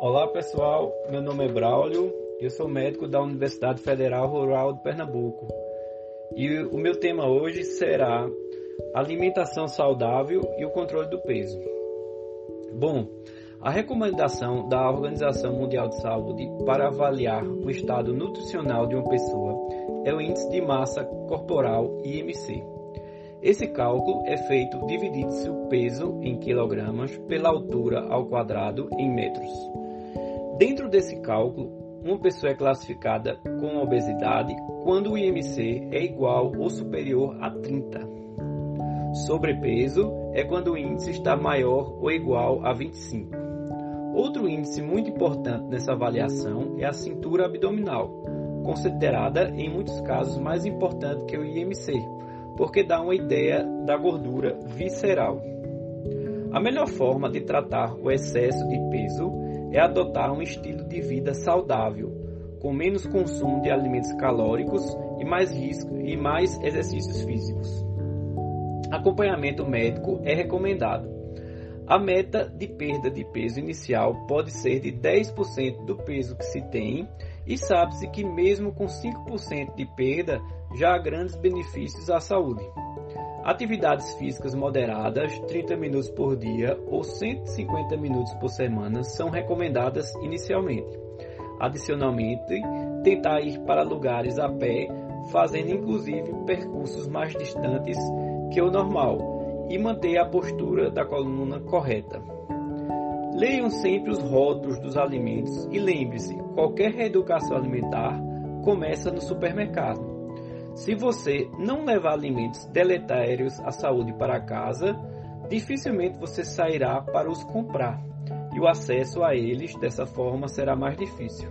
Olá pessoal, meu nome é Braulio, eu sou médico da Universidade Federal Rural de Pernambuco e o meu tema hoje será alimentação saudável e o controle do peso. Bom, a recomendação da Organização Mundial de Saúde para avaliar o estado nutricional de uma pessoa é o Índice de Massa Corporal IMC. Esse cálculo é feito dividindo-se o peso em quilogramas pela altura ao quadrado em metros. Dentro desse cálculo, uma pessoa é classificada com obesidade quando o IMC é igual ou superior a 30. Sobrepeso é quando o índice está maior ou igual a 25. Outro índice muito importante nessa avaliação é a cintura abdominal, considerada em muitos casos mais importante que o IMC, porque dá uma ideia da gordura visceral. A melhor forma de tratar o excesso de peso é adotar um estilo de vida saudável, com menos consumo de alimentos calóricos e mais risco e mais exercícios físicos. Acompanhamento médico é recomendado. A meta de perda de peso inicial pode ser de 10% do peso que se tem, e sabe-se que mesmo com 5% de perda já há grandes benefícios à saúde. Atividades físicas moderadas, 30 minutos por dia ou 150 minutos por semana, são recomendadas inicialmente. Adicionalmente, tentar ir para lugares a pé, fazendo inclusive percursos mais distantes que o normal, e manter a postura da coluna correta. Leiam sempre os rótulos dos alimentos e lembre-se: qualquer reeducação alimentar começa no supermercado. Se você não levar alimentos deletérios à saúde para casa, dificilmente você sairá para os comprar e o acesso a eles dessa forma será mais difícil.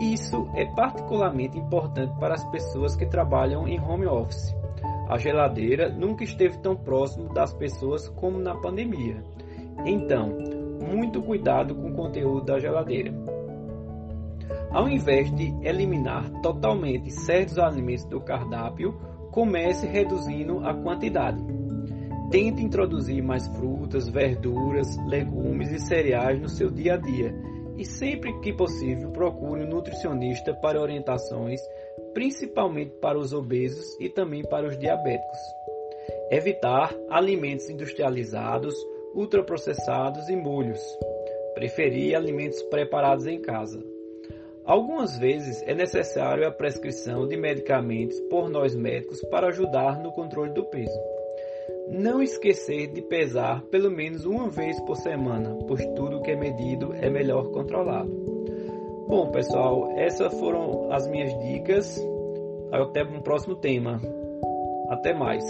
Isso é particularmente importante para as pessoas que trabalham em home office. A geladeira nunca esteve tão próximo das pessoas como na pandemia. Então, muito cuidado com o conteúdo da geladeira. Ao invés de eliminar totalmente certos alimentos do cardápio, comece reduzindo a quantidade. Tente introduzir mais frutas, verduras, legumes e cereais no seu dia a dia e sempre que possível procure um nutricionista para orientações, principalmente para os obesos e também para os diabéticos. Evitar alimentos industrializados, ultraprocessados e molhos. Preferir alimentos preparados em casa. Algumas vezes é necessário a prescrição de medicamentos por nós médicos para ajudar no controle do peso. Não esquecer de pesar pelo menos uma vez por semana, pois tudo que é medido é melhor controlado. Bom, pessoal, essas foram as minhas dicas. Até um próximo tema. Até mais.